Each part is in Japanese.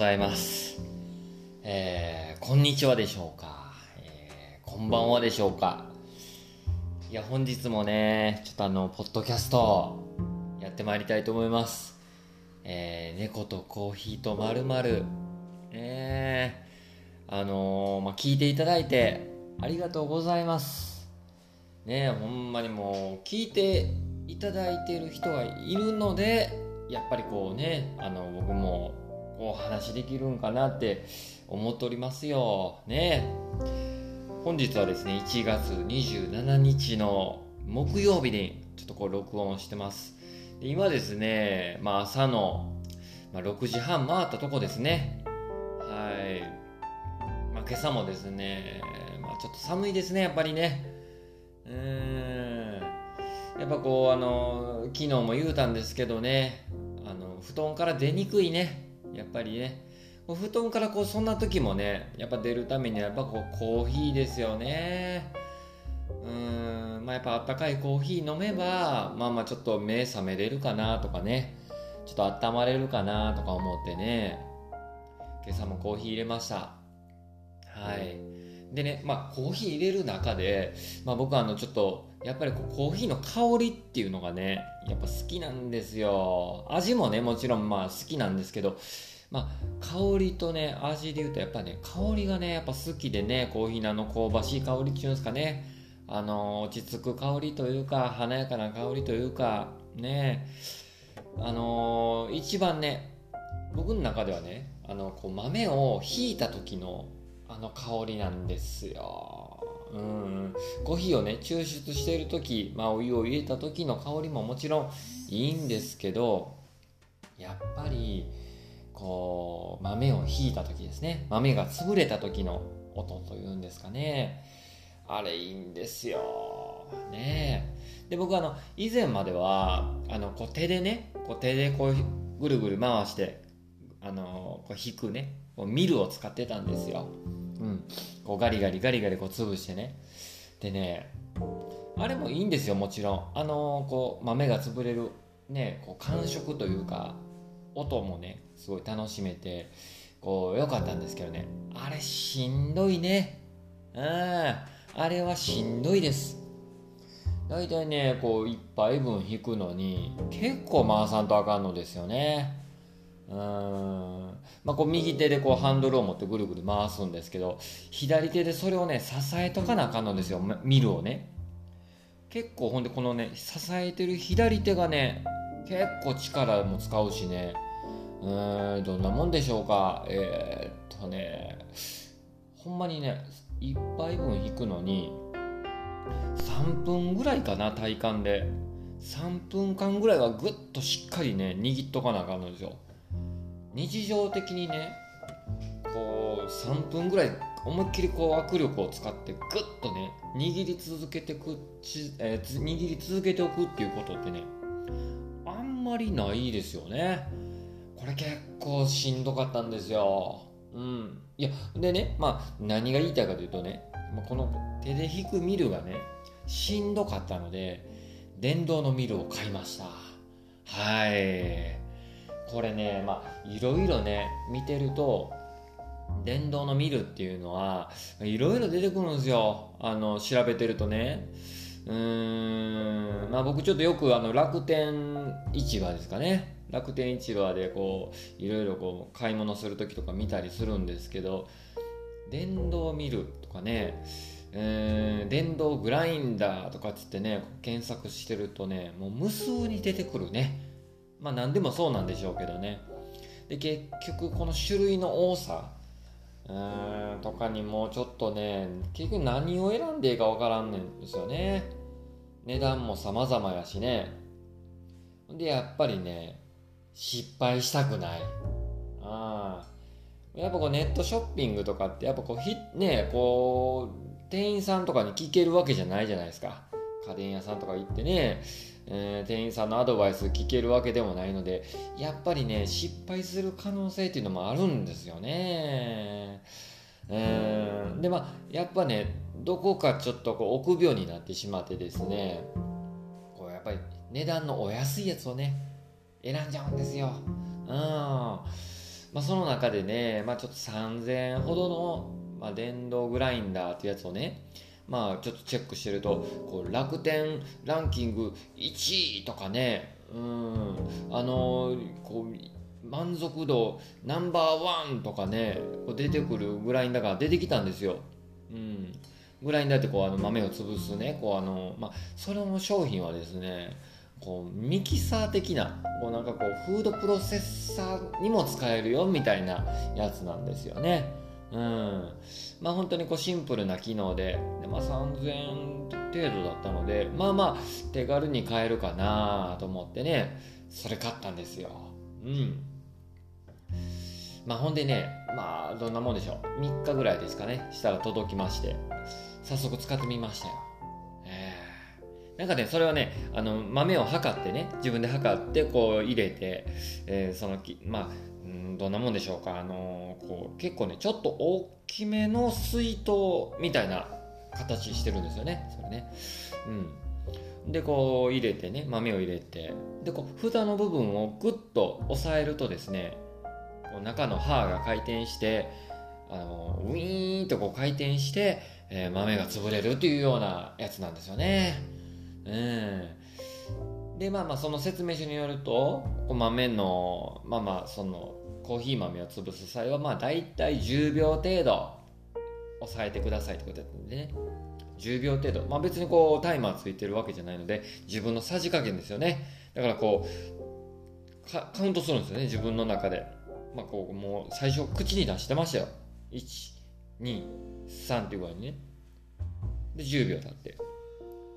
ございます。えー、こんにちはでしょうか、えー、こんばんはでしょうか。いや、本日もね、ちょっとあの、ポッドキャスト、やってまいりたいと思います。えー、猫とコーヒーとまるまる。ねあのー、まあ、聞いていただいて、ありがとうございます。ねほんまにもう、聞いていただいてる人がいるので、やっぱりこうね、あの、僕も、こう話できるんかなって思っておりますよ。ね本日はですね、1月27日の木曜日にちょっとこう録音してます。で今ですね、まあ朝の、まあ、6時半回ったとこですね。はい。まあ今朝もですね、まあちょっと寒いですね、やっぱりね。うーん。やっぱこう、あの、昨日も言うたんですけどね、あの、布団から出にくいね。やっぱりね。こう布団からこう、そんな時もね、やっぱ出るためにはやっぱこう、コーヒーですよね。うーん、まあやっぱあったかいコーヒー飲めば、まあまあちょっと目覚めれるかなとかね、ちょっと温まれるかなとか思ってね、今朝もコーヒー入れました。はい。でね、まあコーヒー入れる中で、まあ僕はあのちょっと、やっぱりこうコーヒーの香りっていうのがね、やっぱ好きなんですよ。味もね、もちろんまあ好きなんですけど、まあ香りとね、味で言うとやっぱね、香りがね、やっぱ好きでね、コーヒーのあの香ばしい香りっていうんですかね、あの落ち着く香りというか、華やかな香りというか、ね、あのー一番ね、僕の中ではね、あの、こう豆をひいた時のあの香りなんですよ。うん。コーヒーをね、抽出している時、まあお湯を入れた時の香りももちろんいいんですけど、やっぱり、こう、豆をひいた時ですね。豆が潰れた時の音というんですかね。あれいいんですよ。ね。で、僕あの、以前までは、あの、こう手でね、こう手でこうぐるぐる回して、あの、こう引くね、こうミルを使ってたんですよ。うん。こうガリガリガリガリこう潰してね。でね、あれもいいんですよ、もちろん。あの、こう豆が潰れる、ね、こう感触というか、音もね、すごい楽しめて、こう、良かったんですけどね。あれしんどいね。うん。あれはしんどいです。大体ね、こう、一杯分引くのに、結構回さんとあかんのですよね。うん。まあ、こう、右手でこう、ハンドルを持ってぐるぐる回すんですけど、左手でそれをね、支えとかなあかんのですよ、ミルをね。結構、ほんで、このね、支えてる左手がね、結構力も使うしね、うん、どんなもんでしょうか。えー、っとね、ほんまにね、一杯分引くのに、3分ぐらいかな、体感で。3分間ぐらいはぐっとしっかりね、握っとかなあかんのですよ。日常的にね、こう、3分ぐらい思いっきりこう握力を使ってぐっとね、握り続けてく、ちえー握り続けておくっていうことってね、あんまりないですよね。これ結構しんどかったんですよ。うん。いや、でね、まあ、何が言いたいかというとね、この手で引くミルがね、しんどかったので、電動のミルを買いました。はい。これね、まあ、いろいろね、見てると、電動のミルっていうのは、いろいろ出てくるんですよ。あの、調べてるとね。うーん、まあ僕ちょっとよくあの楽天市場ですかね。楽天市場でこう、いろいろこう、買い物するときとか見たりするんですけど、電動ミルとかね、えー電動グラインダーとかっつってね、検索してるとね、もう無数に出てくるね。まあ何でもそうなんでしょうけどね。で、結局この種類の多さ、うんとかにもうちょっとね、結局何を選んでいいかわからんねんですよね。値段も様々やしね。で、やっぱりね、失敗したくない。ああ。やっぱこうネットショッピングとかって、やっぱこうひ、ね、こう、店員さんとかに聞けるわけじゃないじゃないですか。家電屋さんとか行ってね、えー店員さんのアドバイス聞けるわけでもないので、やっぱりね、失敗する可能性っていうのもあるんですよね。うんで、まあ、やっぱね、どこかちょっとこう臆病になってしまってですね、こうやっぱり値段のお安いやつをね、選んじゃうんですよ。うん。まあ、その中でね、まあ、ちょっと3000円ほどの、まあ、電動グラインダーっていうやつをね、まあ、ちょっとチェックしてるとこう楽天ランキング1位とかねうんあのこう満足度ナンバーワンとかねこう出てくるグラインダーが出てきたんですよ。うんグラインダーってこうあの豆を潰すねこうあの、まあ、それの商品はですねこうミキサー的なこうなんかこうフードプロセッサーにも使えるよみたいなやつなんですよね。うん。まあ本当にこうシンプルな機能で、でまあ3000円程度だったので、まあまあ手軽に買えるかなと思ってね、それ買ったんですよ。うん。まあほんでね、まあどんなもんでしょう。3日ぐらいですかね、したら届きまして、早速使ってみましたよ。えー、なんかね、それはね、あの豆を測ってね、自分で測ってこう入れて、えー、その、まあ、どんなもんでしょうか、あの、こう結構ねちょっと大きめの水筒みたいな形してるんですよね。それね。うん。でこう入れてね豆を入れて。でこう蓋の部分をグッと押さえるとですねこう中の刃が回転してあのウィーンとこう回転して、えー、豆が潰れるというようなやつなんですよね。うん。でまあまあその説明書によると豆のまあまあそのコーヒー豆を潰す際はまあ大体10秒程度抑えてくださいってことだったんでね。10秒程度。まあ別にこうタイマーついてるわけじゃないので自分のさじ加減ですよね。だからこうカウントするんですよね自分の中で。まあこうもう最初口に出してましたよ。123っていう具合にね。で10秒経って。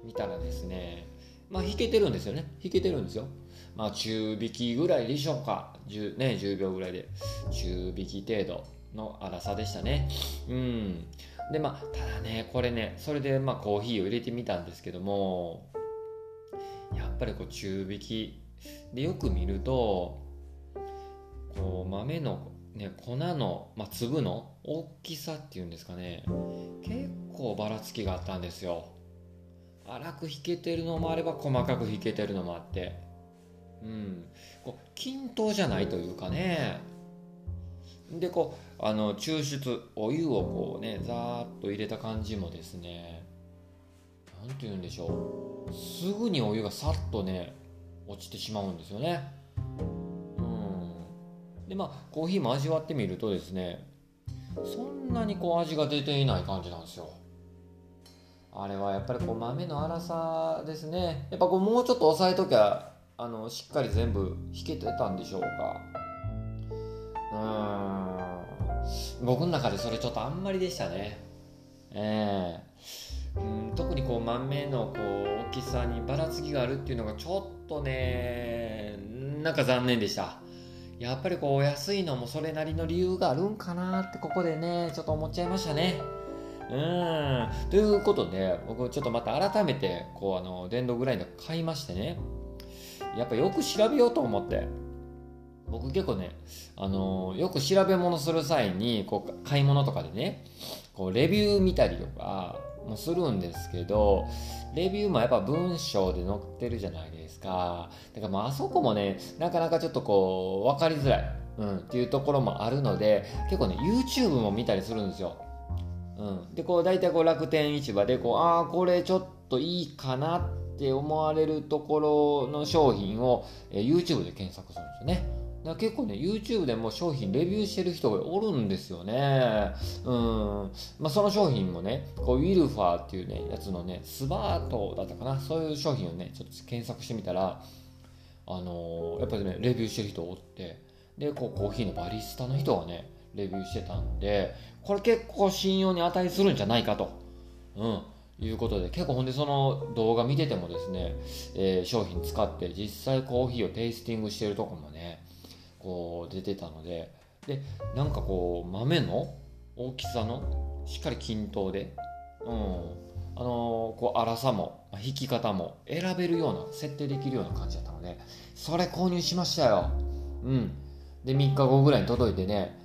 見たらですねまあ、弾けてるんですよね。弾けてるんですよ。まあ、中引きぐらいでしょうか。10, ね、10秒ぐらいで。中引き程度の粗さでしたね。うん。で、まあ、ただね、これね、それで、まあ、コーヒーを入れてみたんですけども、やっぱりこう、中引きでよく見ると、こう、豆の、ね、粉の、まあ、粒の大きさっていうんですかね、結構ばらつきがあったんですよ。粗く弾けてるのもあれば細かく弾けてるのもあってうん。こう均等じゃないというかね。でこうあの抽出お湯をこうねザーッと入れた感じもですね何て言うんでしょう。すぐにお湯がさっとね落ちてしまうんですよね。うん。でまあコーヒーも味わってみるとですねそんなにこう味が出ていない感じなんですよ。あれはやっぱりこう豆の粗さですね。やっぱこうもうちょっと押さえときゃあのしっかり全部弾けてたんでしょうか。うん。僕の中でそれちょっとあんまりでしたね。ええ。ー、特にこう豆のこう大きさにばらつきがあるっていうのがちょっとねなんか残念でした。やっぱりこう安いのもそれなりの理由があるんかなってここでねちょっと思っちゃいましたね。うん。ということで、僕ちょっとまた改めて、こう、あの、電動グラインダー買いましてね。やっぱよく調べようと思って。僕結構ね、あのよく調べ物する際に、こう、買い物とかでね、こう、レビュー見たりとかもするんですけど、レビューもやっぱ文章で載ってるじゃないですか。だからもうあそこもね、なかなかちょっとこう、わかりづらい。うん、っていうところもあるので、結構ね、YouTube も見たりするんですよ。うん、でこう大体こう楽天市場でこうああこれちょっといいかなってって思われるところの商品を、え、YouTube で検索するんですよね。だから結構ね、YouTube でも商品レビューしてる人がおるんですよね。うん。まあ、その商品もね、こう、ウィルファーっていうね、やつのね、スバートだったかな。そういう商品をね、ちょっと検索してみたら、あのー、やっぱりね、レビューしてる人おって、で、こう、コーヒーのバリスタの人がね、レビューしてたんで、これ結構信用に値するんじゃないかと。うん。いうことで、結構ほんでその動画見ててもですね、えー、商品使って実際コーヒーをテイスティングしてるとこもね、こう出てたので、で、なんかこう豆の大きさのしっかり均等で、うん、あのー、こう粗さも、引き方も選べるような、設定できるような感じだったので、それ購入しましたよ。うん。で、3日後ぐらいに届いてね、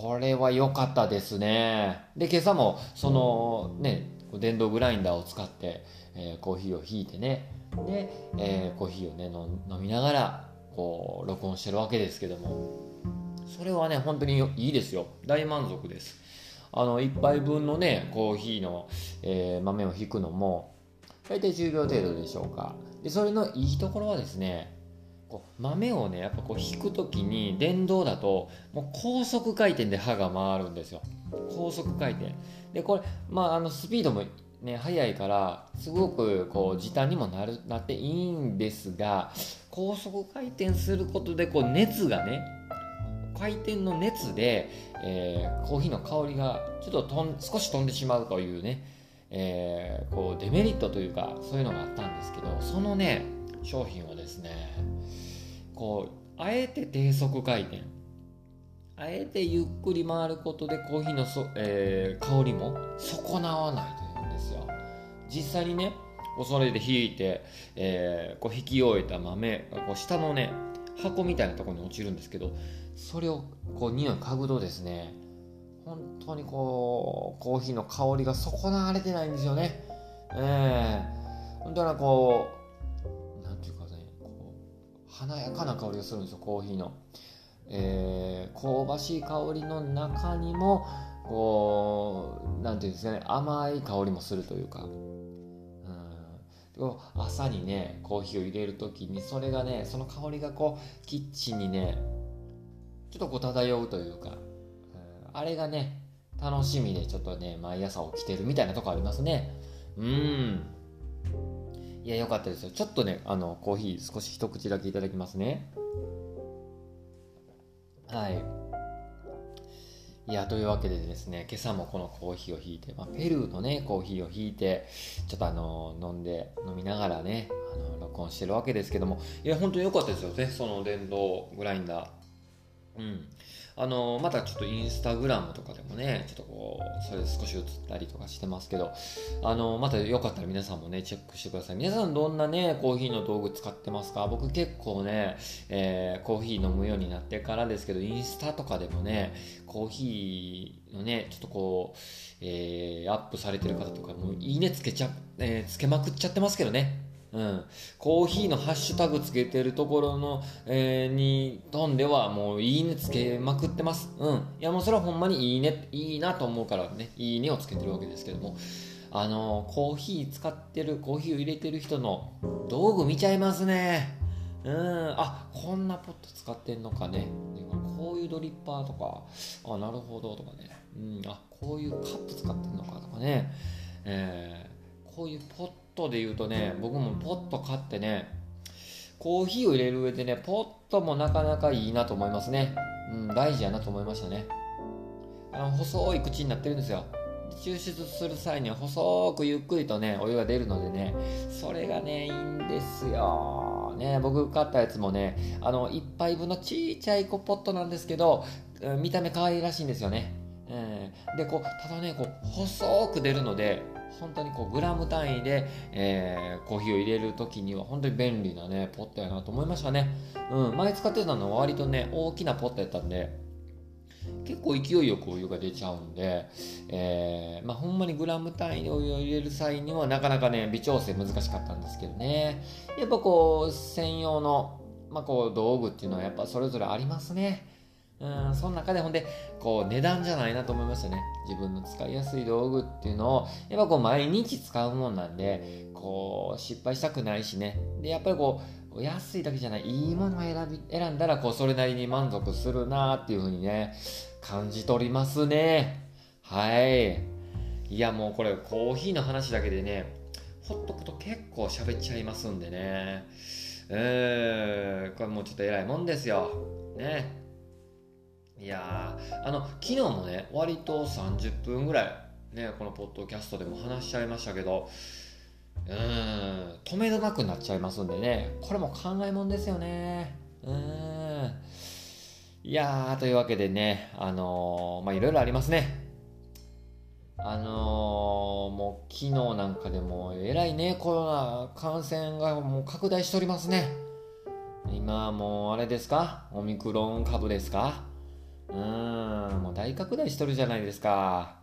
これは良かったですね。で、今朝も、その、ね、電動グラインダーを使って、えー、コーヒーをひいてね、で、えー、コーヒーをね、飲みながら、こう、録音してるわけですけども、それはね本当にいいですよ。大満足です。あの1杯分のねコーヒーの、えー、豆を引くのも大体10秒程度でしょうか。でそれのいいところはですねこう豆をねやっぱこう引く時に電動だともう高速回転で刃が回るんですよ。高速回転。でこれまああのスピードもね速いからすごくこう時短にもなるなっていいんですが高速回転することでこう熱がね回転の熱で、えー、コーヒーの香りがちょっととん少し飛んでしまうというね、えー、こうデメリットというかそういうのがあったんですけどそのね商品はですねこうあえて低速回転あえてゆっくり回ることでコーヒーのそ、えー、香りも損なわないというんですよ。実際にねそれで引いて、えー、こう引き終えた豆こう下のね箱みたいなところに落ちるんですけどそれをこう匂い嗅ぐとですね本当にこうコーヒーの香りが損なわれてないんですよね。ええー、本当はこうなんていうかねこう華やかな香りがするんですよコーヒーの。えー、香ばしい香りの中にもこうなんていうんですかね甘い香りもするというか。うん。朝にねコーヒーを入れる時にそれがねその香りがこうキッチンにねちょっとこう漂うというか、うん。あれがね楽しみでちょっとね毎朝起きてるみたいなとこありますね。うん。いやよかったですよ。ちょっとねあのコーヒー少し一口だけいただきますね。はいいや、というわけでですね、今朝もこのコーヒーをひいて、まあ、ペルーのね、コーヒーをひいて、ちょっとあの、飲んで、飲みながらね、あの、録音してるわけですけども、いや、本当に良かったですよね、その電動グラインダー。うん。あのまたちょっとインスタグラムとかでもね、ちょっとこう、それで少し映ったりとかしてますけど、あのまたよかったら皆さんもね、チェックしてください。皆さんどんなね、コーヒーの道具使ってますか？僕結構ね、えー、コーヒー飲むようになってからですけど、インスタとかでもね、コーヒーのね、ちょっとこう、えー、アップされてる方とかもういいねつけちゃ、えー、つけまくっちゃってますけどね。うん、コーヒーのハッシュタグつけてるところの、えー、に飛んではもういいねつけまくってます。うん。いやもうそれはほんまにいいね、いいなと思うからね、いいねをつけてるわけですけども、あのー、コーヒー使ってる、コーヒーを入れてる人の道具見ちゃいますね。うん、あ、こんなポット使ってんのかね。こういうドリッパーとか、あ、なるほどとかね。うん、あ、こういうカップ使ってんのかとかね。えー、こういうポットトで言うとね、僕もポット買ってね、コーヒーを入れる上でね、ポットもなかなかいいなと思いますね。うん、大事やなと思いましたね。あの、細い口になってるんですよ。抽出する際には細くゆっくりとね、お湯が出るのでね、それがね、いいんですよ。ね、僕買ったやつもね、あの、1杯分のちっちゃいポットなんですけど、見た目可愛いらしいんですよね。えー、で、こう、ただね、こう、細く出るので、本当にこうグラム単位で、えー、コーヒーを入れる時には本当に便利なねポットやなと思いましたね。うん前使ってたのは割とね大きなポットやったんで結構勢いよくお湯が出ちゃうんで、えー、まあ、ほんまにグラム単位でお湯を入れる際にはなかなかね微調整難しかったんですけどね。やっぱこう専用の、まあ、こう道具っていうのはやっぱそれぞれありますね。うん、その中でほんで、こう値段じゃないなと思いましたね。自分の使いやすい道具っていうのを、やっぱこう毎日使うもんなんで、こう失敗したくないしね。で、やっぱりこう、安いだけじゃない、いいものを選び、選んだら、こう、それなりに満足するなっていうふうにね、感じ取りますね。はい。いや、もうこれ、コーヒーの話だけでね、ほっとくと結構喋っちゃいますんでね。えーん、これもうちょっと偉いもんですよ。ね。いやあの昨日もね割と30分ぐらいねこのポッドキャストでも話しちゃいましたけどうん止めどなくなっちゃいますんでねこれも考えもんですよね。うん。いやーというわけでねあのー、まあいろいろありますね。あのー、もう昨日なんかでもえらいねコロナ感染がもう拡大しておりますね。今もうあれですか？オミクロン株ですか？うん、もう大拡大しとるじゃないですか。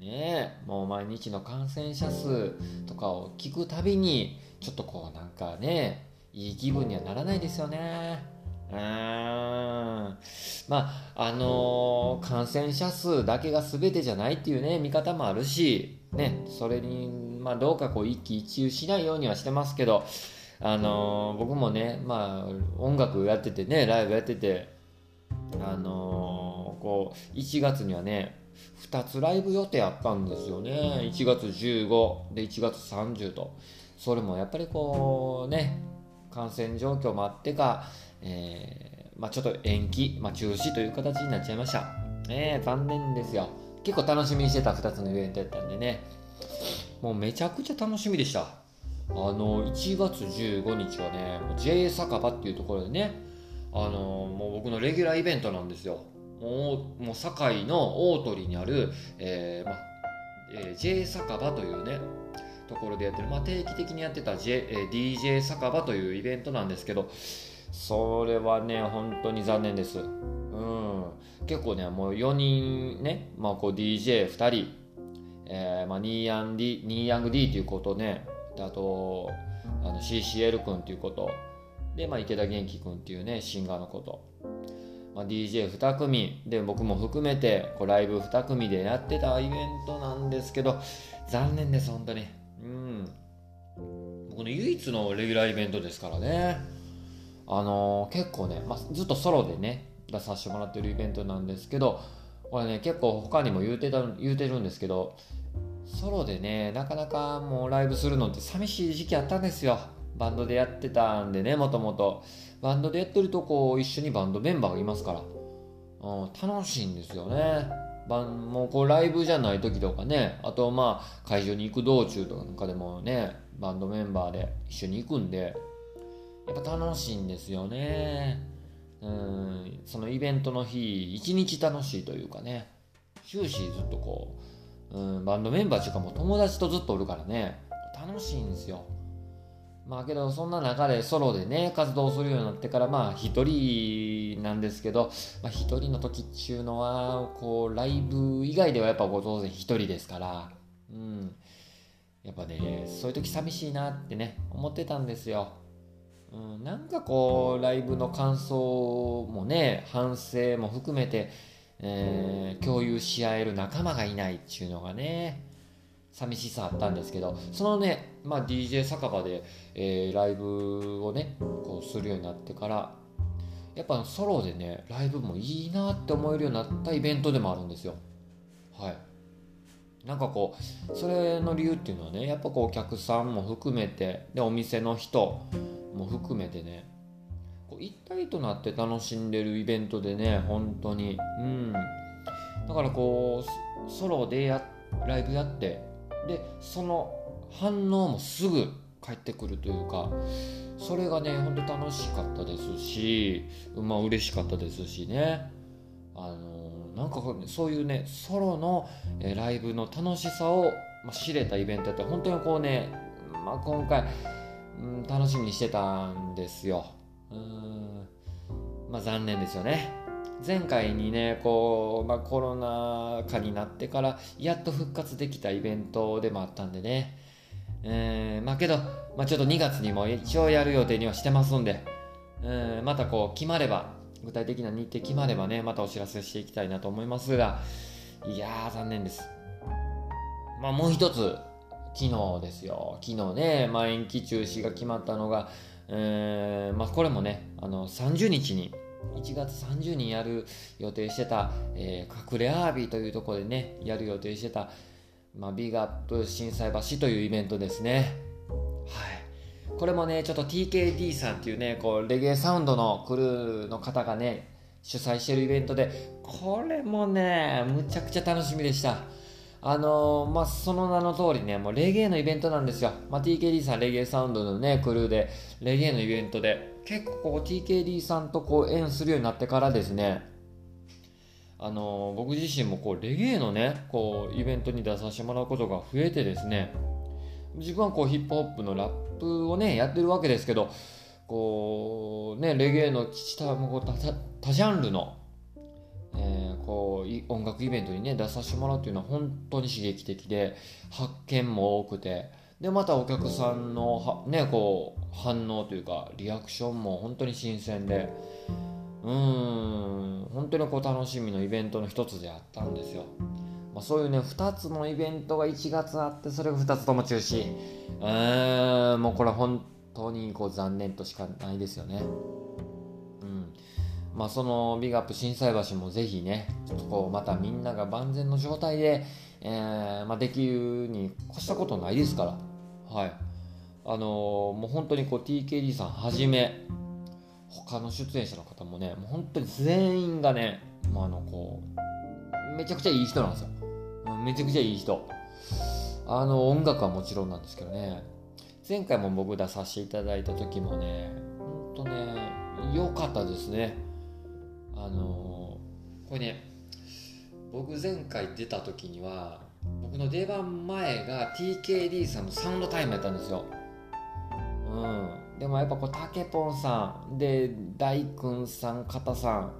ねえ、もう毎日の感染者数とかを聞くたびに、ちょっとこうなんかね、いい気分にはならないですよね。うん。まあ、あのー感染者数だけが全てじゃないっていうね、見方もあるし、ね、それに、まあ、どうかこう一喜一憂しないようにはしてますけど、あのー僕もね、まあ、音楽やっててね、ライブやってて、あのーこう、1月にはね、2つライブ予定あったんですよね。1月15で1月30と。それもやっぱりこうね、感染状況もあってか、えーまあ、ちょっと延期、まあ、中止という形になっちゃいました。ねえ残念ですよ。結構楽しみにしてた2つのイベントやったんでね。もうめちゃくちゃ楽しみでした。あの、1月15日はね、JA 酒場っていうところでね、あの、もう僕のレギュラーイベントなんですよ。もう、もう堺の大鳥にある、えーまえー J 酒場というね、ところでやってる、まあ、定期的にやってた、J えー DJ 酒場というイベントなんですけど、それはね、本当に残念です。うん。結構ね、もう4人ね、まあ、こう DJ2 人、えーまあ、ニーヤン D、ニーヤング D ということね、あと、あの CCL 君ということ、で、まあ、池田元気君っていうね、シンガーのこと。まあ、DJ2 組。で僕も含めてこうライブ2組でやってたイベントなんですけど残念です本当に。うん。僕の唯一のレギュラーイベントですからね。あのー結構ね、まあ、ずっとソロでね出させてもらってるイベントなんですけどこれね結構他にも言うてた言うてるんですけどソロでねなかなかもうライブするのって寂しい時期あったんですよ。バンドでやってたんでねもともとバンドでやってるとこう一緒にバンドメンバーがいますから、うん、楽しいんですよね。バンもうこうライブじゃない時とかね。あとまあ会場に行く道中とかでもねバンドメンバーで一緒に行くんで。やっぱ楽しいんですよね。うんそのイベントの日一日楽しいというかね。終始ずっとこう、うん、バンドメンバーっていうかもう友達とずっとおるからね。楽しいんですよ。まあけどそんな中でソロでね活動するようになってからまあ一人なんですけどまあ一人の時っていうのはこうライブ以外ではやっぱこう当然一人ですからうん。やっぱねそういう時寂しいなってね思ってたんですよ。うん、なんかこうライブの感想もね反省も含めて、えー共有し合える仲間がいないっていうのがね寂しさあったんですけどそのね、まあ、DJ 酒場で、えーライブをねこうするようになってからやっぱソロでねライブもいいなって思えるようになったイベントでもあるんですよ。はい。なんかこうそれの理由っていうのはねやっぱこうお客さんも含めてでお店の人も含めてねこう一体となって楽しんでるイベントでね本当に。うん。だからこうソロでやライブやってでその反応もすぐ返ってくるというかそれがね本当楽しかったですしまあ嬉しかったですしね。あのなんかそういうねソロのえライブの楽しさを、まあ、知れたイベントって本当にこうね、まあ、今回、うん、楽しみにしてたんですよ。うんまあ残念ですよね。前回にねこう、まあ、コロナ禍になってからやっと復活できたイベントでもあったんでね。えーまあけど、まあ、ちょっと2月にも一応やる予定にはしてますんで、うんまたこう決まれば具体的な日程決まればねまたお知らせしていきたいなと思いますが。いやー残念です。まあもう一つ昨日ですよ。昨日ね、まあ、延期中止が決まったのが、えーまあ、これもねあの30日に1月30日にやる予定してた、えー隠れアービーというところでねやる予定してた、まあ、ビーガップ震災橋というイベントですね。はい。これもねちょっと TKD さんっていうねこうレゲエサウンドのクルーの方がね主催してるイベントでこれもねむちゃくちゃ楽しみでした。あのーまあ、その名の通りね、もうレゲエのイベントなんですよ。まあ、TKD さん、レゲエサウンドのね、クルーで、レゲエのイベントで、結構 TKD さんとこう縁するようになってからですね、あの僕自身もこうレゲエのね、こうイベントに出させてもらうことが増えてですね、自分はこうヒップホップのラップをね、やってるわけですけど、こうね、レゲエの下もこう多ジャンルのえーこう音楽イベントにね出させてもらうっていうのは本当に刺激的で発見も多くてでまたお客さんのはねこう反応というかリアクションも本当に新鮮で。うん本当にこう楽しみのイベントの一つであったんですよ、まあ、そういうね2つのイベントが1月あってそれが2つとも中止。うんもうこれ本当にこう残念としかないですよね。うん。まあそのビッグアップ心斎橋もぜひねちょっとこうまたみんなが万全の状態で、えーまあ、できるに越したことないですから。はい。あのーもう本当にこう TKD さんはじめ他の出演者の方もねもう本当に全員がね、まあ、あのこうめちゃくちゃいい人なんですよ。めちゃくちゃいい人。あの音楽はもちろんなんですけどね前回も僕出させていただいた時もねほんとね良かったですね。あのこれね僕前回出た時には僕の出番前が TKD さんのサウンドタイムやったんですよ。うん。でもやっぱこうたけぽんさんで大君さん片さん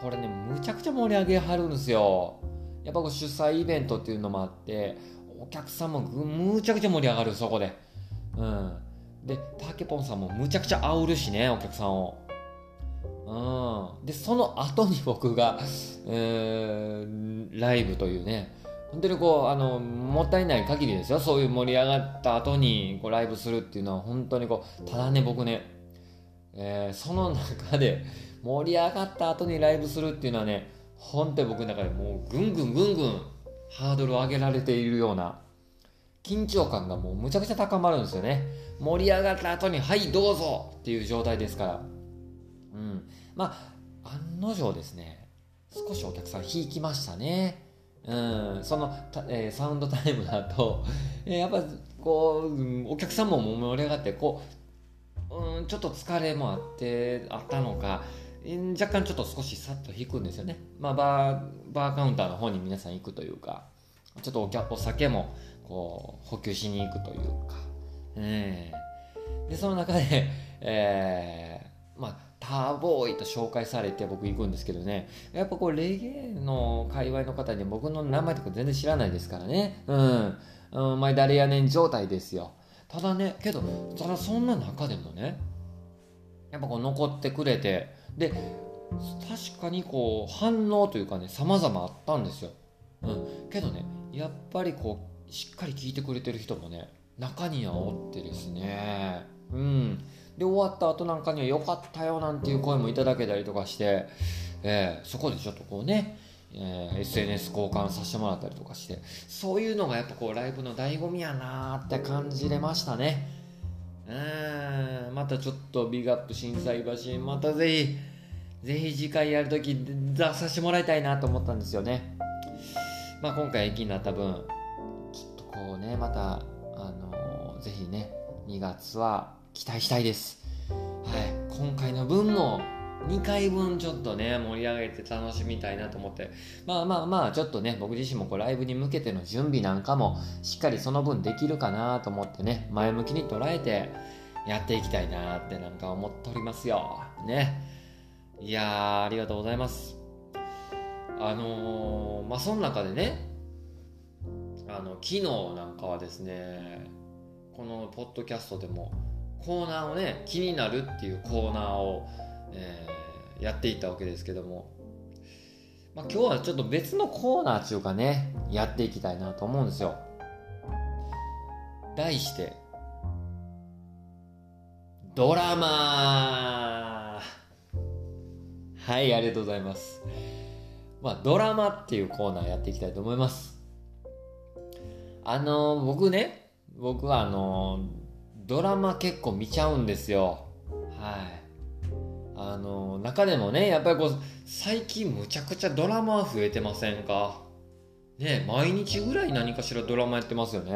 これねむちゃくちゃ盛り上げはるんですよ。やっぱこう主催イベントっていうのもあってお客さんもむちゃくちゃ盛り上がるそこで。うん。でたけぽんさんもむちゃくちゃ煽るしねお客さんを。うん。でその後に僕が、えーライブというね本当にこうあのもったいない限りですよ。そういう盛り上がった後にこうライブするっていうのは本当にこうただね僕ね、えーその中で盛り上がった後にライブするっていうのはね本当に僕の中でもうぐんぐんぐんぐんハードルを上げられているような緊張感がもうむちゃくちゃ高まるんですよね。盛り上がった後に「はいどうぞ!」っていう状態ですから。うん。まあ案の定ですね少しお客さん引きましたね。うん、その、たえーサウンドタイムだと、えーやっぱこう、うんお客さんも盛り上がってこう、うん、ちょっと疲れもあってあったのかうん若干ちょっと少しさっと引くんですよね、まあ、バーバーカウンターの方に皆さん行くというかちょっとおお酒もこう補給しに行くというか、えー。でその中で、えーまあターボーイと紹介されて僕行くんですけどね。やっぱこうレゲエの界隈の方に僕の名前とか全然知らないですからね。うん、うん、お前誰やねん状態ですよ。ただねけどただそんな中でもねやっぱこう残ってくれてで確かにこう反応というかね様々あったんですよ、うん、けどねやっぱりこうしっかり聞いてくれてる人もね中にはおってですね。うん。で終わった後なんかには良かったよなんていう声もいただけたりとかして、えーそこでちょっとこうね、えー SNS 交換させてもらったりとかしてそういうのがやっぱこうライブの醍醐味やなーって感じれましたね。うんまたちょっとビッグアップ心斎橋またぜひぜひ次回やるとき出させてもらいたいなと思ったんですよね。まあ今回延期になった分ちょっとこうねまたあのーぜひね2月は期待したいです。はい。今回の分も2回分ちょっとね盛り上げて楽しみたいなと思って。まあまあまあちょっとね僕自身もこうライブに向けての準備なんかもしっかりその分できるかなと思ってね前向きに捉えてやっていきたいなってなんか思っておりますよ。ね。いやーありがとうございます。あのーまあその中でねあの昨日なんかはですねこのポッドキャストでもコーナーをね気になるっていうコーナーを、えーやっていったわけですけども、まあ、今日はちょっと別のコーナーっていうかねやっていきたいなと思うんですよ。題してドラマはいありがとうございます。まあドラマっていうコーナーやっていきたいと思います。あの僕ね僕はあのドラマ結構見ちゃうんですよ。はい。あの中でもねやっぱりこう最近むちゃくちゃドラマ増えてませんか？ね毎日ぐらい何かしらドラマやってますよね。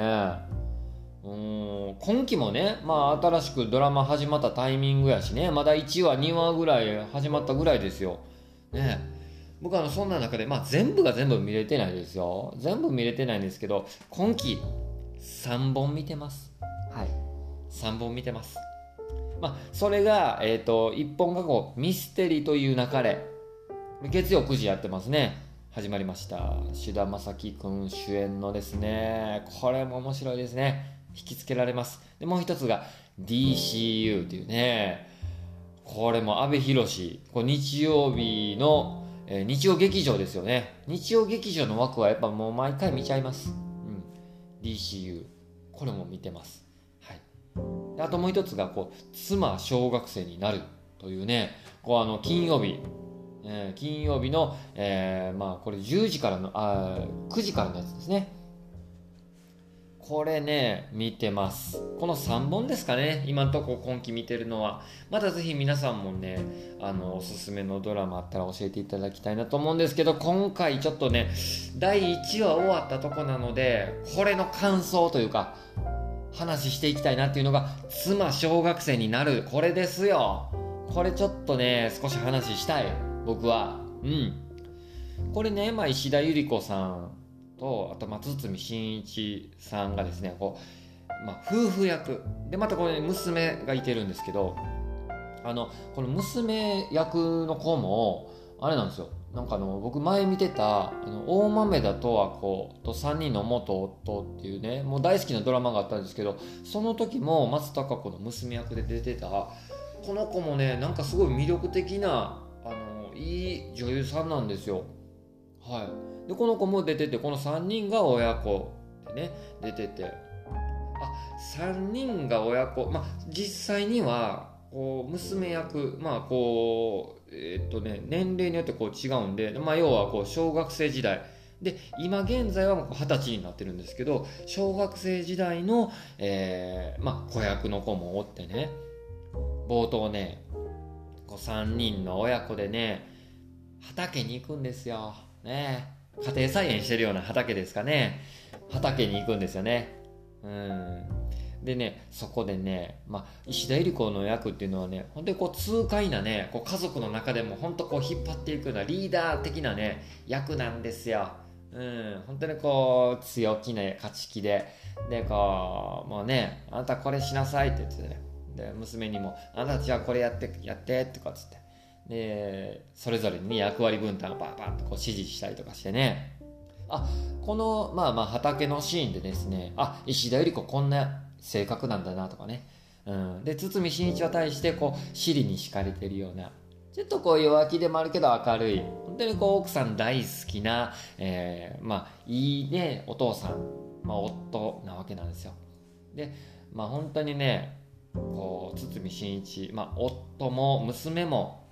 うん今期もねまあ新しくドラマ始まったタイミングやしねまだ1話2話ぐらい始まったぐらいですよ。ね。僕はそんな中でまあ全部が全部見れてないですよ。全部見れてないんですけど今期3本見てます。はい。3本見てます。まあそれがえっ、と1本がこうミステリーという流れ。月曜9時やってますね。始まりました。志田正樹くん主演のですね。これも面白いですね。引きつけられます。でもう一つが DCU っていうね。これも阿部寛。こ日曜日の、えー、日曜劇場ですよね。日曜劇場の枠はやっぱもう毎回見ちゃいます、うん、DCU これも見てます。であともう一つがこう妻小学生になるというねこうあの金曜日えー、金曜日の、えー、まあこれ10時からのあ9時からのやつですねこれね、見てます。この3本ですかね、今んとこ今期見てるのは。またぜひ皆さんもね、あの、おすすめのドラマあったら教えていただきたいなと思うんですけど、今回ちょっとね、第1話終わったとこなので、これの感想というか、話していきたいなっていうのが、妻小学生になる。これですよ。これちょっとね、少し話したい。僕は。うん。これね、まあ、石田ゆり子さんとあと松堤真一さんがですねこう、まあ、夫婦役でまたこれ、ね、娘がいてるんですけどあのこの娘役の子もあれなんですよなんかあの僕前見てたあの大豆田十和子と3人の元夫っていうねもう大好きなドラマがあったんですけどその時も松たか子の娘役で出てたこの子もねなんかすごい魅力的なあのいい女優さんなんですよ。はい。でこの子も出ててこの3人が親子でね出てて。あ3人が親子まあ実際にはこう娘役まあこうえー、っとね年齢によってこう違うんで、まあ、要はこう小学生時代。で今現在はもう二十歳になってるんですけど小学生時代の、えーまあ、子役の子もおってね冒頭ねこう3人の親子でね畑に行くんですよ。ね。家庭菜園してるような畑ですかね。畑に行くんですよね。うん。でねそこでね、まあ、石田ゆり子の役っていうのはね本当にこう痛快なねこう家族の中でも本当こう引っ張っていくようなリーダー的なね役なんですよ。うん、本当にこう強気な勝ち気で。でこうもうねあなたこれしなさいって言ってね。で娘にもあなたたちはこれやってやってとかっつって。でそれぞれに役割分担をバーバーとこう指示したりとかしてね。あこのまあまあ畑のシーンでですねあ石田ゆり子こんな性格なんだなとかね、うん、で堤真一は対してこう尻に敷かれてるような。ちょっとこう弱気でもあるけど明るい。本当にこう奥さん大好きな、えー、まあいいねお父さん、まあ、夫なわけなんですよ。でまあ本当にねこう堤真一、まあ、夫も娘も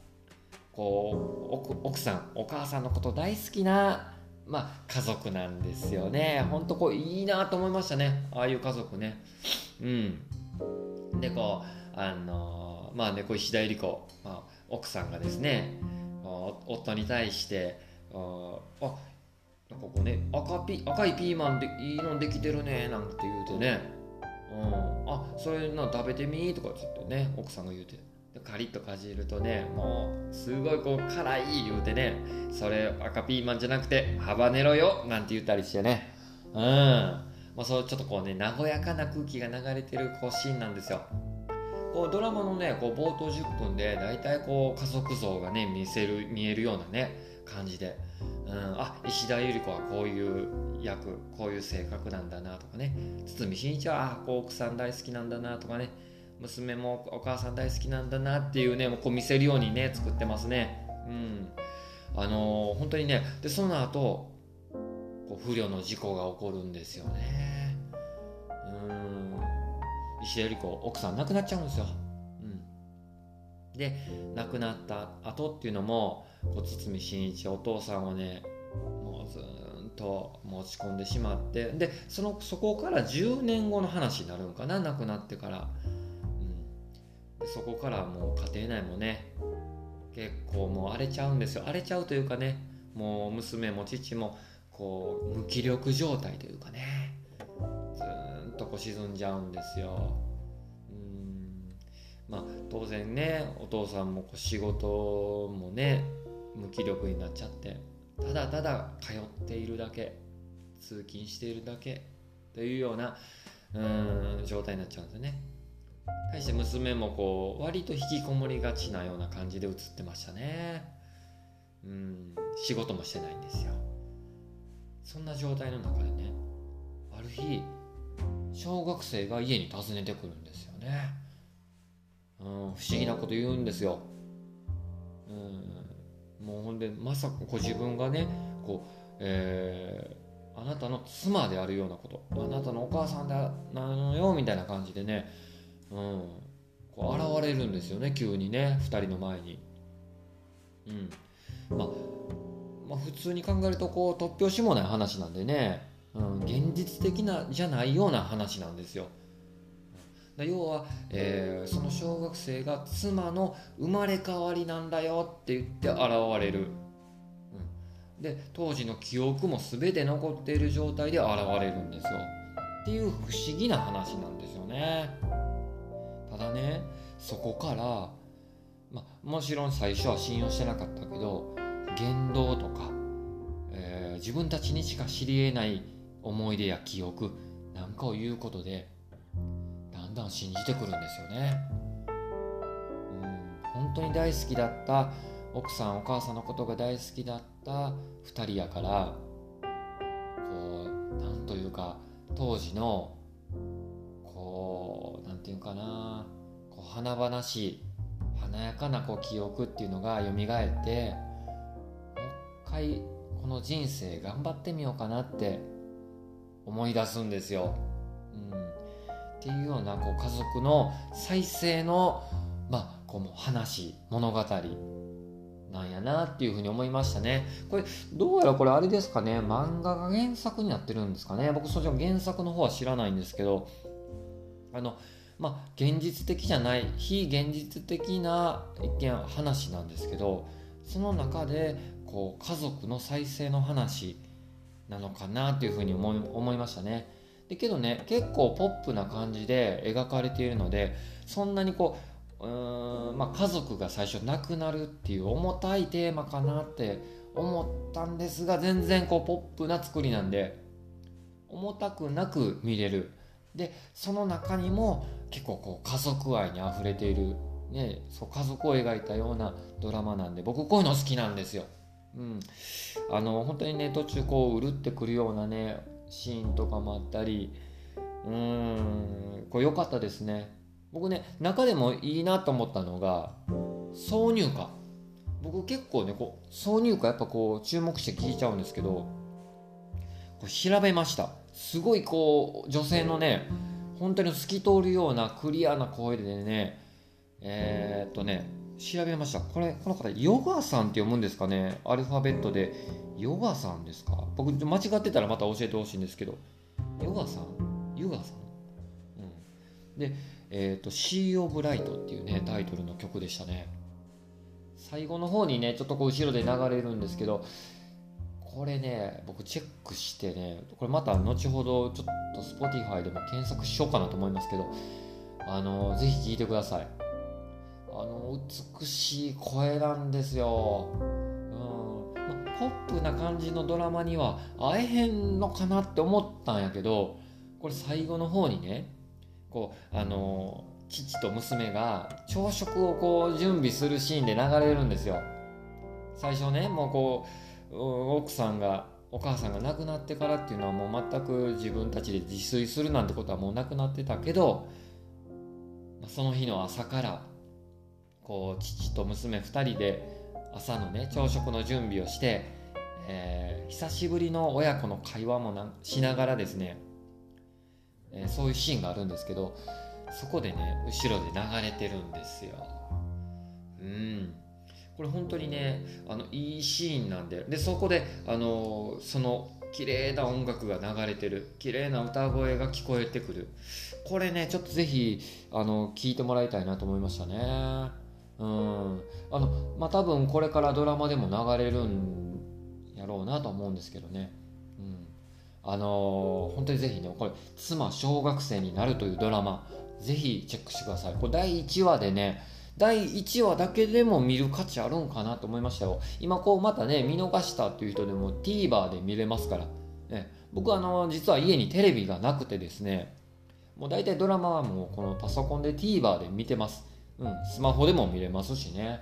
こう奥さんお母さんのこと大好きな、まあ、家族なんですよね。ほんとこういいなと思いましたね。ああいう家族ね。うん。でこうあのまあねこう石田ゆり子、まあ、奥さんがですね夫に対してああなんかこうね赤ピ赤いピーマンでいいのできてるねなんて言うてね、うん、あそれな食べてみとかちょっとね奥さんが言うて。カリッとかじるとねもうすごいこう辛い言うてねそれ赤ピーマンじゃなくてハバネロよなんて言ったりしてね。うん。まあ、そうちょっとこうね和やかな空気が流れてるこうシーンなんですよ。こうドラマのねこう冒頭10分で大体こう家族像がね見せる見えるようなね感じで、うん、あ石田ゆり子はこういう役こういう性格なんだなとかね。堤真一はあこう奥さん大好きなんだなとかね。娘もお母さん大好きなんだなっていうねもうこう見せるようにね作ってますね。うん。あのー、本当にねでその後こう不慮の事故が起こるんですよね。うん。石田ゆり子奥さん亡くなっちゃうんですよ、うん、で亡くなった後っていうのもこう堤真一お父さんをねもうずっと持ち込んでしまってでそのそこから10年後の話になるんかな亡くなってからそこからもう家庭内もね結構もう荒れちゃうんですよ。荒れちゃうというかねもう娘も父もこう無気力状態というかねずーっとこう沈んじゃうんですよ。うん。まあ当然ねお父さんもこう仕事もね無気力になっちゃってただただ通っているだけ通勤しているだけというようなうん状態になっちゃうんですよね。対して娘もこう割と引きこもりがちなような感じで映ってましたね。うん。仕事もしてないんですよ。そんな状態の中でねある日小学生が家に訪ねてくるんですよね、うん、不思議なこと言うんですよ、うん、もうほんでまさかこう自分がねこう、えー、あなたの妻であるようなことあなたのお母さんだなのよみたいな感じでね、うん、こう現れるんですよね急にね2人の前に。うん。まあ、まあ、普通に考えるとこう突拍子もない話なんでね、うん、現実的なじゃないような話なんですよ。要は、えー、その小学生が妻の生まれ変わりなんだよって言って現れる、うん、で当時の記憶も全て残っている状態で現れるんですよ。っていう不思議な話なんですよね。ただねそこからまあ、もちろん最初は信用してなかったけど言動とか、えー、自分たちにしか知り得ない思い出や記憶なんかを言うことでだんだん信じてくるんですよね。うん本当に大好きだった奥さんお母さんのことが大好きだった2人やからこうなんというか当時のこうなんていうかなこう華々しい華やかなこう記憶っていうのが蘇ってもう一回この人生頑張ってみようかなって思い出すんですよ。うん、っていうようなこう家族の再生の、まあ、こう話物語なんやなっていうふうに思いましたね。これどうやらこれあれですかね漫画が原作になってるんですかね僕そっちの原作の方は知らないんですけどあのまあ、現実的じゃない非現実的な一見話なんですけどその中でこう家族の再生の話なのかなっていうふうに思い思いましたね。でけどね結構ポップな感じで描かれているのでそんなにこううーん、まあ、家族が最初亡くなるっていう重たいテーマかなって思ったんですが全然こうポップな作りなんで重たくなく見れるでその中にも結構こう家族愛にあふれている、ね、そう家族を描いたようなドラマなんで僕こういうの好きなんですよ。うん、あの本当にね途中こううるってくるようなねシーンとかもあったりうーん。これ良かったですね。僕ね中でもいいなと思ったのが挿入歌。僕結構ねこう挿入歌やっぱこう注目して聞いちゃうんですけどこれ調べました。すごいこう女性のね本当に透き通るようなクリアな声でねえー、っとね調べました。これこの方ヨガさんって読むんですかね？アルファベットで。ヨガさんですか？僕間違ってたらまた教えてほしいんですけど。ヨガさん？ヨガさん、うん、でえー、っと「シー・オブ・ライト」っていうねタイトルの曲でしたね。最後の方にねちょっとこう後ろで流れるんですけどこれね僕チェックしてねこれまた後ほどちょっと Spotify でも検索しようかなと思いますけどあのぜひ聴いてください。あの美しい声なんですよ、うん。ま、ポップな感じのドラマには会えへんのかなって思ったんやけどこれ最後の方にねこうあの父と娘が朝食をこう準備するシーンで流れるんですよ。最初ねもうこう奥さんがお母さんが亡くなってからっていうのはもう全く自分たちで自炊するなんてことはもうなくなってたけどその日の朝からこう父と娘2人で朝のね朝食の準備をして、えー、久しぶりの親子の会話もなしながらですね、えー、そういうシーンがあるんですけどそこでね後ろで流れてるんですよ。うんこれ本当にねあのいいシーンなんででそこであのその綺麗な音楽が流れてる。綺麗な歌声が聞こえてくる。これねちょっとぜひあの聞いてもらいたいなと思いましたね。うん。あのまあ多分これからドラマでも流れるんやろうなと思うんですけどね。うん。あの、本当にぜひねこれ「妻小学生になる」というドラマぜひチェックしてください。これ第1話でね第1話だけでも見る価値あるんかなと思いましたよ。今こうまたね、見逃したっていう人でも TVer で見れますから。ね、僕あの、実は家にテレビがなくてですね、もう大体ドラマはもうこのパソコンで TVer で見てます。うん、スマホでも見れますしね。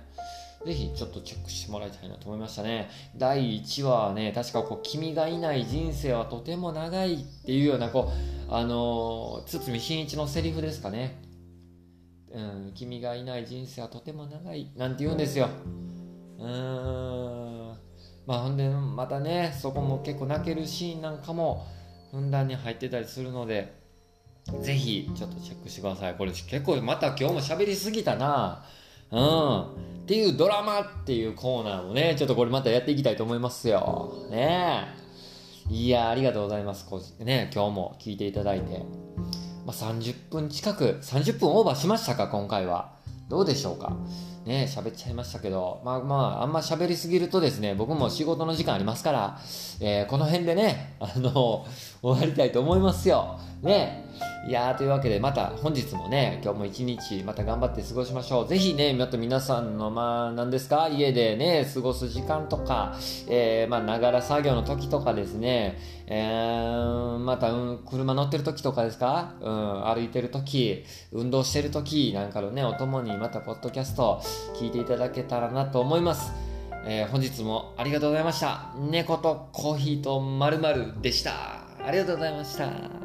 ぜひちょっとチェックしてもらいたいなと思いましたね。第1話はね、確かこう、君がいない人生はとても長いっていうような、こう、あのー、堤真一のセリフですかね。うん、君がいない人生はとても長い、なんて言うんですよ。うーん。まあ、ほんで、またね、そこも結構泣けるシーンなんかも、ふんだんに入ってたりするので、ぜひ、ちょっとチェックしてください。これ結構また今日も喋りすぎたな。うん。っていうドラマっていうコーナーもね、ちょっとこれまたやっていきたいと思いますよ。ねえ。いや、ありがとうございます。こうね、今日も聞いていただいて。まあ、30分近く、30分オーバーしましたか、今回は。どうでしょうか。ね喋っちゃいましたけど、まあまあ、あんま喋りすぎるとですね、僕も仕事の時間ありますから、えー、この辺でね、あの、終わりたいと思いますよ。ねいやーというわけでまた本日もね今日も一日また頑張って過ごしましょうぜひねまた皆さんのまあ何ですか？家でね過ごす時間とかえー、まながら作業の時とかですねえー、また、うん、車乗ってる時とかですか？うん、歩いてる時運動してる時なんかのねお供にまたポッドキャスト聞いていただけたらなと思いますえー、本日もありがとうございました。猫とコーヒーとまるでした。ありがとうございました。